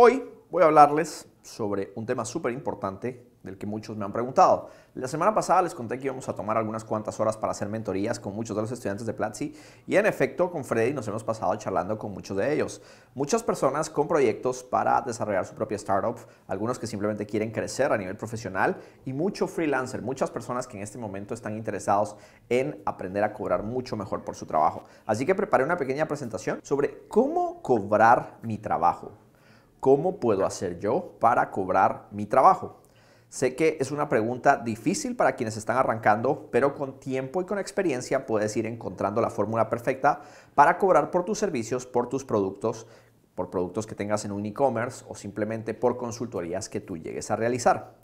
Hoy voy a hablarles sobre un tema súper importante del que muchos me han preguntado. La semana pasada les conté que íbamos a tomar algunas cuantas horas para hacer mentorías con muchos de los estudiantes de Platzi y en efecto con Freddy nos hemos pasado charlando con muchos de ellos. Muchas personas con proyectos para desarrollar su propia startup, algunos que simplemente quieren crecer a nivel profesional y mucho freelancer, muchas personas que en este momento están interesados en aprender a cobrar mucho mejor por su trabajo. Así que preparé una pequeña presentación sobre cómo cobrar mi trabajo. ¿Cómo puedo hacer yo para cobrar mi trabajo? Sé que es una pregunta difícil para quienes están arrancando, pero con tiempo y con experiencia puedes ir encontrando la fórmula perfecta para cobrar por tus servicios, por tus productos, por productos que tengas en un e-commerce o simplemente por consultorías que tú llegues a realizar.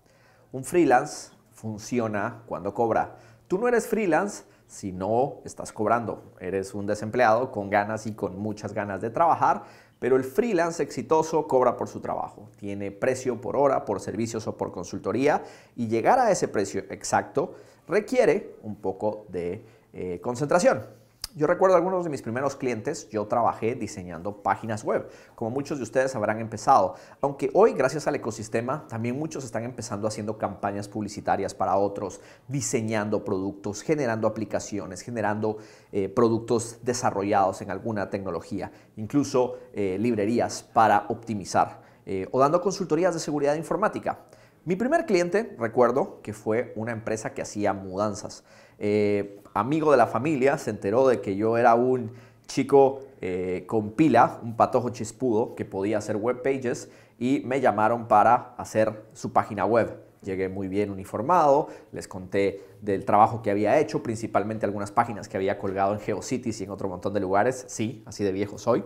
Un freelance funciona cuando cobra. Tú no eres freelance si no estás cobrando. Eres un desempleado con ganas y con muchas ganas de trabajar, pero el freelance exitoso cobra por su trabajo. Tiene precio por hora, por servicios o por consultoría y llegar a ese precio exacto requiere un poco de eh, concentración. Yo recuerdo algunos de mis primeros clientes, yo trabajé diseñando páginas web, como muchos de ustedes habrán empezado, aunque hoy gracias al ecosistema también muchos están empezando haciendo campañas publicitarias para otros, diseñando productos, generando aplicaciones, generando eh, productos desarrollados en alguna tecnología, incluso eh, librerías para optimizar eh, o dando consultorías de seguridad informática. Mi primer cliente, recuerdo que fue una empresa que hacía mudanzas. Eh, amigo de la familia se enteró de que yo era un chico eh, con pila, un patojo chispudo que podía hacer web pages y me llamaron para hacer su página web. Llegué muy bien uniformado, les conté del trabajo que había hecho, principalmente algunas páginas que había colgado en GeoCities y en otro montón de lugares. Sí, así de viejo soy.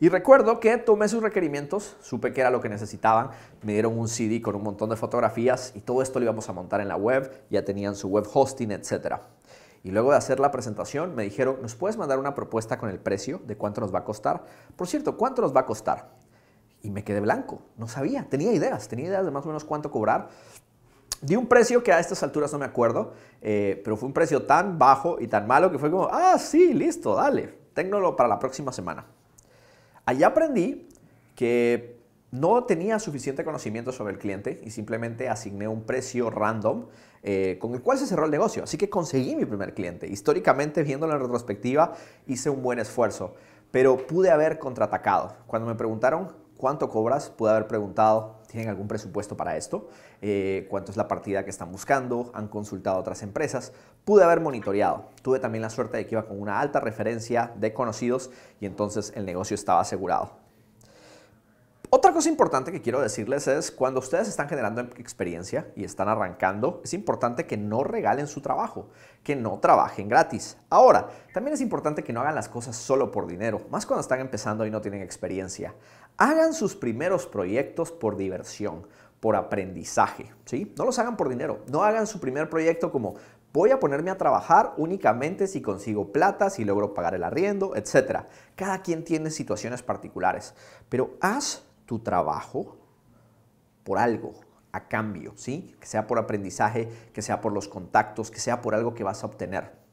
Y recuerdo que tomé sus requerimientos, supe que era lo que necesitaban, me dieron un CD con un montón de fotografías y todo esto lo íbamos a montar en la web, ya tenían su web hosting, etc. Y luego de hacer la presentación me dijeron, ¿nos puedes mandar una propuesta con el precio de cuánto nos va a costar? Por cierto, ¿cuánto nos va a costar? Y me quedé blanco, no sabía, tenía ideas, tenía ideas de más o menos cuánto cobrar. Di un precio que a estas alturas no me acuerdo, eh, pero fue un precio tan bajo y tan malo que fue como, ah, sí, listo, dale, téngalo para la próxima semana. Allá aprendí que no tenía suficiente conocimiento sobre el cliente y simplemente asigné un precio random eh, con el cual se cerró el negocio. Así que conseguí mi primer cliente. Históricamente, viéndolo en retrospectiva, hice un buen esfuerzo, pero pude haber contraatacado. Cuando me preguntaron cuánto cobras, pude haber preguntado, ¿tienen algún presupuesto para esto? Eh, ¿Cuánto es la partida que están buscando? ¿Han consultado otras empresas? Pude haber monitoreado. Tuve también la suerte de que iba con una alta referencia de conocidos y entonces el negocio estaba asegurado. Otra cosa importante que quiero decirles es cuando ustedes están generando experiencia y están arrancando, es importante que no regalen su trabajo, que no trabajen gratis. Ahora, también es importante que no hagan las cosas solo por dinero, más cuando están empezando y no tienen experiencia. Hagan sus primeros proyectos por diversión, por aprendizaje, ¿sí? No los hagan por dinero. No hagan su primer proyecto como voy a ponerme a trabajar únicamente si consigo plata, si logro pagar el arriendo, etc. Cada quien tiene situaciones particulares, pero haz tu trabajo por algo, a cambio, ¿sí? Que sea por aprendizaje, que sea por los contactos, que sea por algo que vas a obtener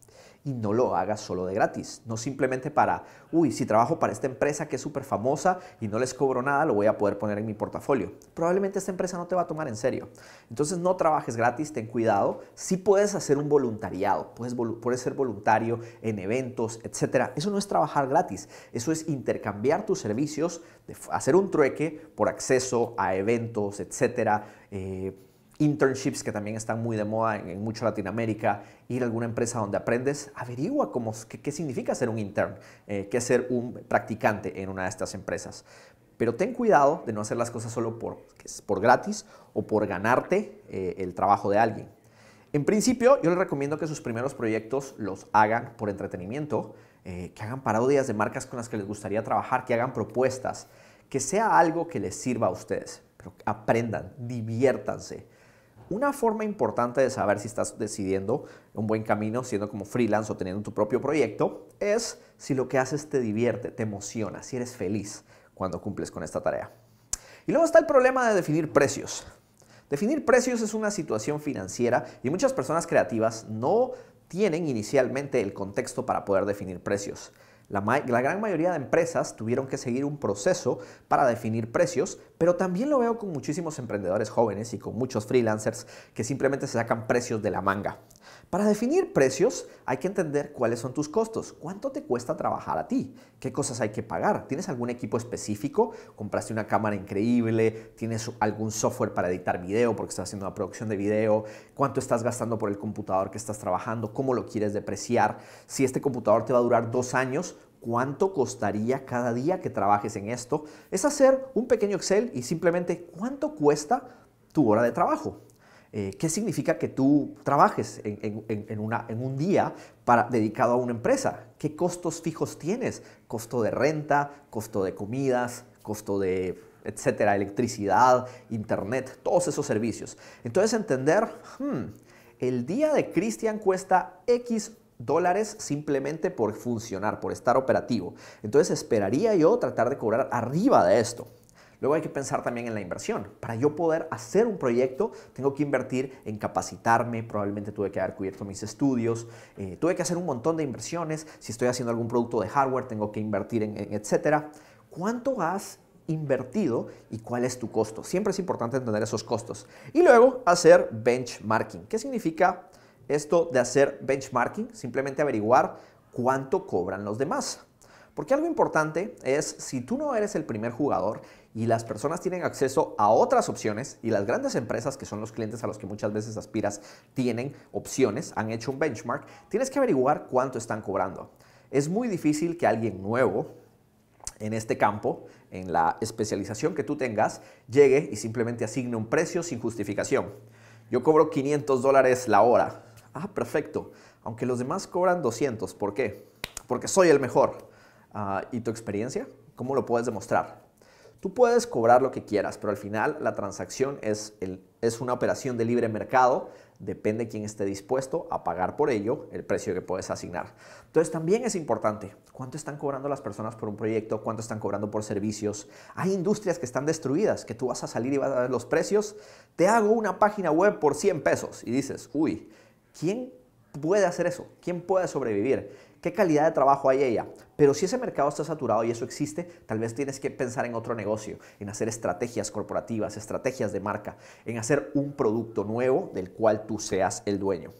y no lo hagas solo de gratis. No simplemente para, uy, si trabajo para esta empresa que es súper famosa y no les cobro nada, lo voy a poder poner en mi portafolio. Probablemente esta empresa no te va a tomar en serio. Entonces no trabajes gratis, ten cuidado. Si puedes hacer un voluntariado, puedes, puedes ser voluntario en eventos, etc. Eso no es trabajar gratis. Eso es intercambiar tus servicios, hacer un trueque por acceso a eventos, etc internships que también están muy de moda en, mucho Latinoamérica, ir a alguna empresa donde aprendes, averigua cómo, qué, significa ser un intern, eh, qué ser un practicante en una de estas empresas. Pero ten cuidado de no hacer las cosas solo por, por gratis o por ganarte eh, el trabajo de alguien. En principio, yo les recomiendo que sus primeros proyectos los hagan por entretenimiento, eh, que hagan parodias de marcas con las que les gustaría trabajar, que hagan propuestas, que sea algo que les sirva a ustedes, pero aprendan, diviértanse. Una forma importante de saber si estás decidiendo un buen camino siendo como freelance o teniendo tu propio proyecto es si lo que haces te divierte, te emociona, si eres feliz cuando cumples con esta tarea. Y luego está el problema de definir precios. Definir precios es una situación financiera y muchas personas creativas no tienen inicialmente el contexto para poder definir precios. La, gran mayoría de empresas tuvieron que seguir un proceso para definir precios, Pero también lo veo con muchísimos emprendedores jóvenes y con muchos freelancers que simplemente se sacan precios de la manga. Para definir precios hay que entender cuáles son tus costos, cuánto te cuesta trabajar a ti, qué cosas hay que pagar, tienes algún equipo específico, compraste una cámara increíble, tienes algún software para editar video porque estás haciendo una producción de video, cuánto estás gastando por el computador que estás trabajando, cómo lo quieres depreciar, si este computador te va a durar dos años, cuánto costaría cada día que trabajes en esto, es hacer un pequeño Excel y simplemente cuánto cuesta tu hora de trabajo. Eh, ¿Qué significa que tú trabajes en, un día dedicado a una empresa? ¿Qué costos fijos tienes? Costo de renta, costo de comidas, costo de, etcétera, electricidad, internet, todos esos servicios. Entonces entender, hmm, el día de Cristian cuesta X dólares simplemente por funcionar, por estar operativo. Entonces esperaría yo tratar de cobrar arriba de esto. Luego hay que pensar también en la inversión. Para yo poder hacer un proyecto, tengo que invertir en capacitarme, probablemente tuve que haber cubierto mis estudios, eh, tuve que hacer un montón de inversiones. Si estoy haciendo algún producto de hardware, tengo que invertir en, en etcétera. ¿Cuánto has invertido y cuál es tu costo? Siempre es importante entender esos costos. Y luego hacer benchmarking. ¿Qué significa esto de hacer benchmarking? Simplemente averiguar cuánto cobran los demás. Porque algo importante es, si tú no eres el primer jugador y las personas tienen acceso a otras opciones y las grandes empresas, que son los clientes a los que muchas veces aspiras, tienen opciones, han hecho un benchmark, tienes que averiguar cuánto están cobrando. Es muy difícil que alguien nuevo en este campo, en la especialización que tú tengas, llegue y simplemente asigne un precio sin justificación. Yo cobro 500 dólares la hora. Ah, perfecto. Aunque los demás cobran 200. ¿Por qué? Porque soy el mejor. Ah, ¿Y tu experiencia? ¿Cómo lo puedes demostrar? Tú puedes cobrar lo que quieras, pero al final la transacción es, es una operación de libre mercado. Depende quién esté dispuesto a pagar por ello el precio que puedes asignar. Entonces también es importante cuánto están cobrando las personas por un proyecto, cuánto están cobrando por servicios. Hay industrias que están destruidas, que tú vas a salir y vas a ver los precios. Te hago una página web por 100 pesos y dices, uy, ¿quién puede hacer eso? ¿Quién puede sobrevivir? Qué calidad de trabajo hay ella. Pero si ese mercado está saturado y eso existe, tal vez tienes que pensar en otro negocio, en hacer estrategias corporativas, estrategias de marca, en hacer un producto nuevo del cual tú seas el dueño.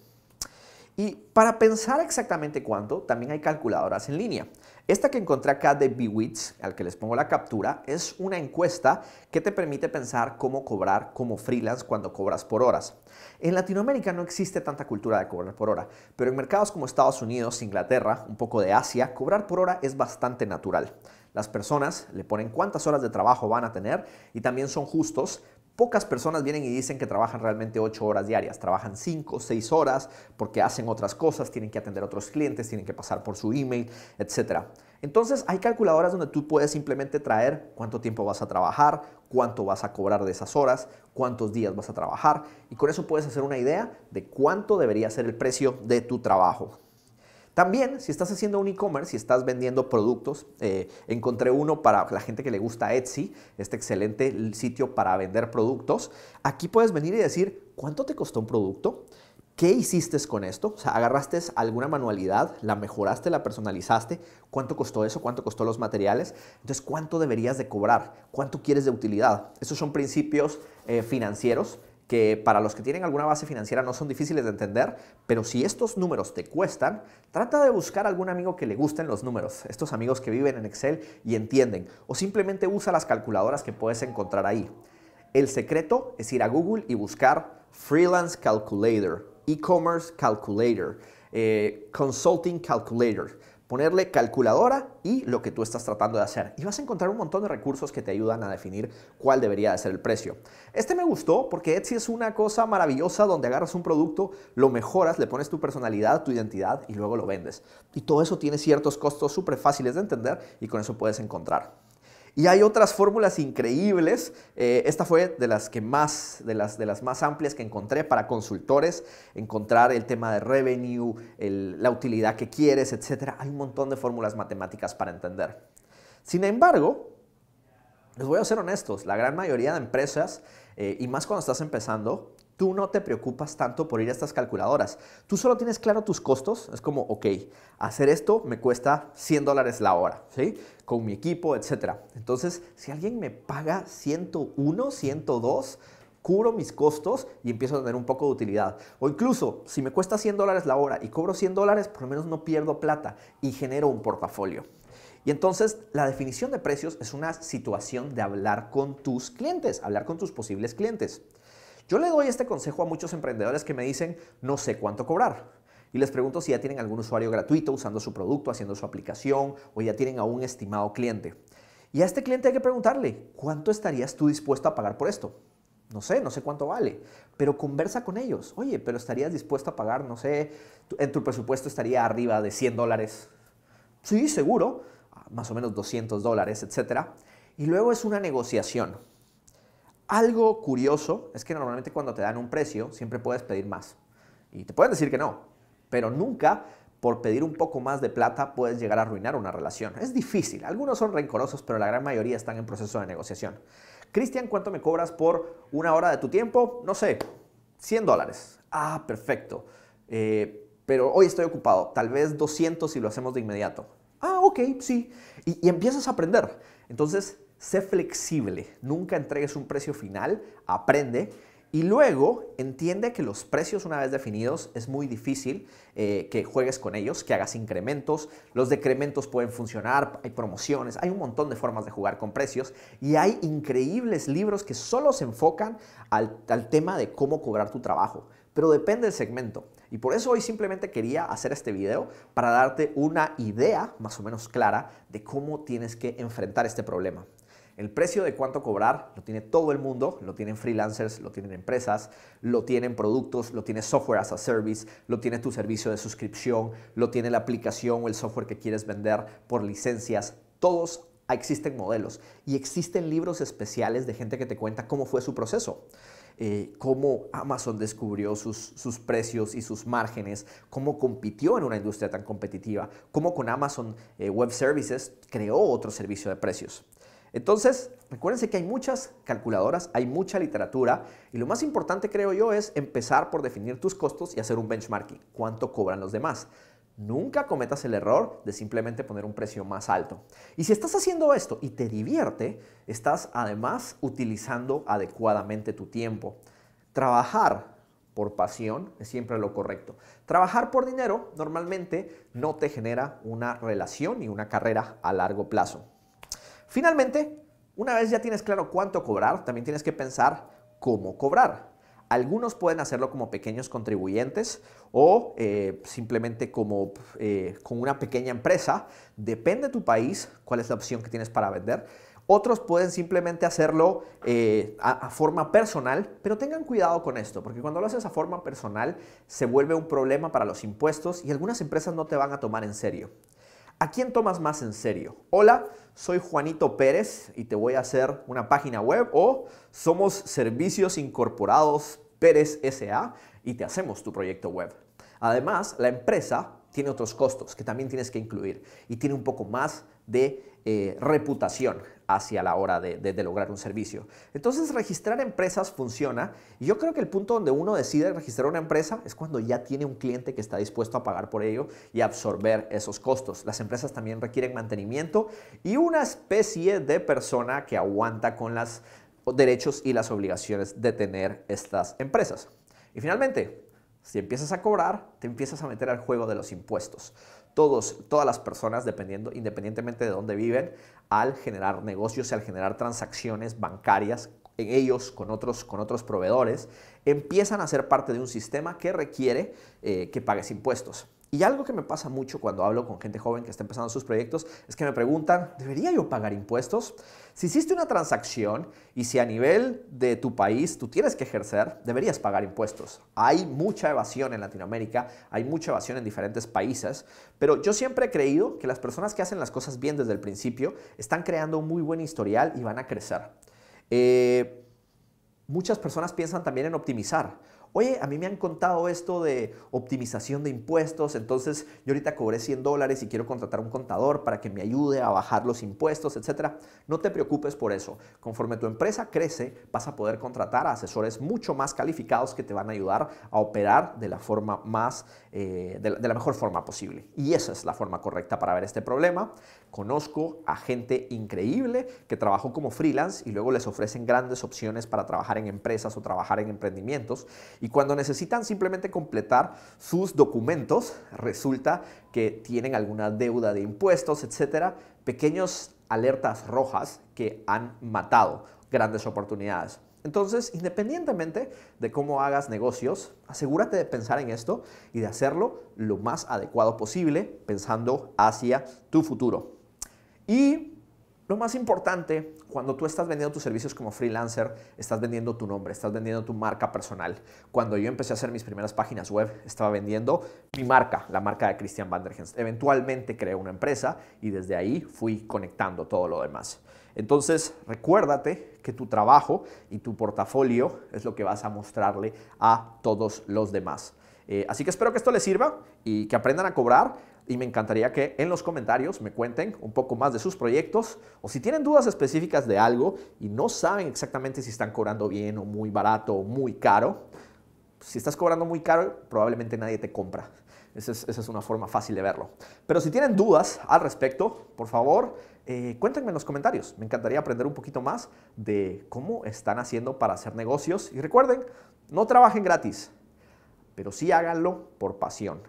Y para pensar exactamente cuánto, también hay calculadoras en línea. Esta que encontré acá de Bewits, al que les pongo la captura, es una encuesta que te permite pensar cómo cobrar como freelance cuando cobras por horas. En Latinoamérica no existe tanta cultura de cobrar por hora, pero en mercados como Estados Unidos, Inglaterra, un poco de Asia, cobrar por hora es bastante natural. Las personas le ponen cuántas horas de trabajo van a tener y también son justos Pocas personas vienen y dicen que trabajan realmente 8 horas diarias, trabajan 5, 6 horas porque hacen otras cosas, tienen que atender a otros clientes, tienen que pasar por su email, etc. Entonces hay calculadoras donde tú puedes simplemente traer cuánto tiempo vas a trabajar, cuánto vas a cobrar de esas horas, cuántos días vas a trabajar y con eso puedes hacer una idea de cuánto debería ser el precio de tu trabajo. También, si estás haciendo un e-commerce, si estás vendiendo productos, eh, encontré uno para la gente que le gusta Etsy, este excelente sitio para vender productos. Aquí puedes venir y decir, ¿cuánto te costó un producto? ¿Qué hiciste con esto? O sea, agarraste alguna manualidad, la mejoraste, la personalizaste. ¿Cuánto costó eso? ¿Cuánto costó los materiales? Entonces, ¿cuánto deberías de cobrar? ¿Cuánto quieres de utilidad? Esos son principios eh, financieros que para los que tienen alguna base financiera no son difíciles de entender, pero si estos números te cuestan, trata de buscar algún amigo que le gusten los números, estos amigos que viven en Excel y entienden, o simplemente usa las calculadoras que puedes encontrar ahí. El secreto es ir a Google y buscar Freelance Calculator, E-Commerce Calculator, eh, Consulting Calculator ponerle calculadora y lo que tú estás tratando de hacer. Y vas a encontrar un montón de recursos que te ayudan a definir cuál debería de ser el precio. Este me gustó porque Etsy es una cosa maravillosa donde agarras un producto, lo mejoras, le pones tu personalidad, tu identidad y luego lo vendes. Y todo eso tiene ciertos costos súper fáciles de entender y con eso puedes encontrar. Y hay otras fórmulas increíbles. Eh, esta fue de las, que más, de, las, de las más amplias que encontré para consultores. Encontrar el tema de revenue, la utilidad que quieres, etc. Hay un montón de fórmulas matemáticas para entender. Sin embargo, les voy a ser honestos, la gran mayoría de empresas, eh, y más cuando estás empezando, tú no te preocupas tanto por ir a estas calculadoras. Tú solo tienes claro tus costos. Es como, ok, hacer esto me cuesta 100 dólares la hora, ¿sí? Con mi equipo, etc. Entonces, si alguien me paga 101, 102, cubro mis costos y empiezo a tener un poco de utilidad. O incluso, si me cuesta 100 dólares la hora y cobro 100 dólares, por lo menos no pierdo plata y genero un portafolio. Y entonces la definición de precios es una situación de hablar con tus clientes, hablar con tus posibles clientes. Yo le doy este consejo a muchos emprendedores que me dicen, no sé cuánto cobrar. Y les pregunto si ya tienen algún usuario gratuito usando su producto, haciendo su aplicación o ya tienen a un estimado cliente. Y a este cliente hay que preguntarle, ¿cuánto estarías tú dispuesto a pagar por esto? No sé, no sé cuánto vale, pero conversa con ellos. Oye, pero estarías dispuesto a pagar, no sé, en tu presupuesto estaría arriba de 100 dólares. Sí, seguro, más o menos 200 dólares, etc. Y luego es una negociación. Algo curioso es que normalmente cuando te dan un precio siempre puedes pedir más. Y te pueden decir que no, pero nunca por pedir un poco más de plata puedes llegar a arruinar una relación. Es difícil, algunos son rencorosos, pero la gran mayoría están en proceso de negociación. Cristian, ¿cuánto me cobras por una hora de tu tiempo? No sé, 100 dólares. Ah, perfecto. Eh, pero hoy estoy ocupado, tal vez 200 si lo hacemos de inmediato. Ah, ok, sí. Y, y empiezas a aprender. Entonces, sé flexible, nunca entregues un precio final, aprende y luego entiende que los precios una vez definidos es muy difícil eh, que juegues con ellos, que hagas incrementos. Los decrementos pueden funcionar, hay promociones, hay un montón de formas de jugar con precios y hay increíbles libros que solo se enfocan al, al tema de cómo cobrar tu trabajo. Pero depende del segmento. Y por eso hoy simplemente quería hacer este video para darte una idea más o menos clara de cómo tienes que enfrentar este problema. El precio de cuánto cobrar lo tiene todo el mundo, lo tienen freelancers, lo tienen empresas, lo tienen productos, lo tiene software as a service, lo tiene tu servicio de suscripción, lo tiene la aplicación o el software que quieres vender por licencias. Todos existen modelos y existen libros especiales de gente que te cuenta cómo fue su proceso. Eh, cómo Amazon descubrió sus, sus, precios y sus márgenes, cómo compitió en una industria tan competitiva, cómo con Amazon eh, Web Services creó otro servicio de precios. Entonces, recuérdense que hay muchas calculadoras, hay mucha literatura y lo más importante creo yo es empezar por definir tus costos y hacer un benchmarking. ¿Cuánto cobran los demás? Nunca cometas el error de simplemente poner un precio más alto. Y si estás haciendo esto y te divierte, estás además utilizando adecuadamente tu tiempo. Trabajar por pasión es siempre lo correcto. Trabajar por dinero normalmente no te genera una relación ni una carrera a largo plazo. Finalmente, una vez ya tienes claro cuánto cobrar, también tienes que pensar cómo cobrar. Algunos pueden hacerlo como pequeños contribuyentes o eh, simplemente como eh, con una pequeña empresa. Depende de tu país cuál es la opción que tienes para vender. Otros pueden simplemente hacerlo eh, a, forma personal, pero tengan cuidado con esto, porque cuando lo haces a forma personal se vuelve un problema para los impuestos y algunas empresas no te van a tomar en serio. ¿A quién tomas más en serio? Hola, soy Juanito Pérez y te voy a hacer una página web o somos Servicios Incorporados Pérez SA y te hacemos tu proyecto web. Además, la empresa tiene otros costos que también tienes que incluir y tiene un poco más de eh, reputación hacia la hora de, lograr un servicio. Entonces, registrar empresas funciona yo creo que el punto donde uno decide registrar una empresa es cuando ya tiene un cliente que está dispuesto a pagar por ello y absorber esos costos. Las empresas también requieren mantenimiento y una especie de persona que aguanta con los derechos y las obligaciones de tener estas empresas. Y finalmente, si empiezas a cobrar, te empiezas a meter al juego de los impuestos todos, todas las personas, dependiendo, independientemente de dónde viven, al generar negocios y al generar transacciones bancarias en ellos con otros, con otros proveedores, empiezan a ser parte de un sistema que requiere eh, que pagues impuestos. Y algo que me pasa mucho cuando hablo con gente joven que está empezando sus proyectos es que me preguntan, ¿debería yo pagar impuestos? Si hiciste una transacción y si a nivel de tu país tú tienes que ejercer, deberías pagar impuestos. Hay mucha evasión en Latinoamérica, hay mucha evasión en diferentes países, pero yo siempre he creído que las personas que hacen las cosas bien desde el principio están creando un muy buen historial y van a crecer. Eh, muchas personas piensan también en optimizar Oye, a mí me han contado esto de optimización de impuestos, entonces yo ahorita cobré 100 dólares y quiero contratar un contador para que me ayude a bajar los impuestos, etc. No te preocupes por eso. Conforme tu empresa crece, vas a poder contratar a asesores mucho más calificados que te van a ayudar a operar de la forma más, eh, de, de la mejor forma posible. Y esa es la forma correcta para ver este problema. Conozco a gente increíble que trabajó como freelance y luego les ofrecen grandes opciones para trabajar en empresas o trabajar en emprendimientos. Y cuando necesitan simplemente completar sus documentos, resulta que tienen alguna deuda de impuestos, etcétera, pequeños alertas rojas que han matado grandes oportunidades. Entonces, independientemente de cómo hagas negocios, asegúrate de pensar en esto y de hacerlo lo más adecuado posible, pensando hacia tu futuro. Y lo más importante, cuando tú estás vendiendo tus servicios como freelancer, estás vendiendo tu nombre, estás vendiendo tu marca personal. Cuando yo empecé a hacer mis primeras páginas web, estaba vendiendo mi marca, la marca de Christian Vandergens. Eventualmente creé una empresa y desde ahí fui conectando todo lo demás. Entonces, recuérdate que tu trabajo y tu portafolio es lo que vas a mostrarle a todos los demás. Eh, así que espero que esto les sirva y que aprendan a cobrar y me encantaría que en los comentarios me cuenten un poco más de sus proyectos o si tienen dudas específicas de algo y no saben exactamente si están cobrando bien o muy barato o muy caro. Si estás cobrando muy caro, probablemente nadie te compra. Esa es, una forma fácil de verlo. Pero si tienen dudas al respecto, por favor, eh, cuéntenme en los comentarios. Me encantaría aprender un poquito más de cómo están haciendo para hacer negocios. Y recuerden, no trabajen gratis, pero sí háganlo por pasión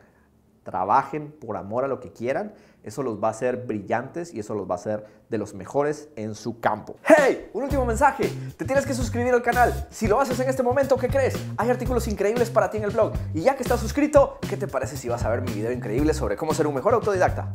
trabajen por amor a lo que quieran, eso los va a hacer brillantes y eso los va a hacer de los mejores en su campo. ¡Hey! Un último mensaje. Te tienes que suscribir al canal. Si lo haces en este momento, ¿qué crees? Hay artículos increíbles para ti en el blog. Y ya que estás suscrito, ¿qué te parece si vas a ver mi video increíble sobre cómo ser un mejor autodidacta?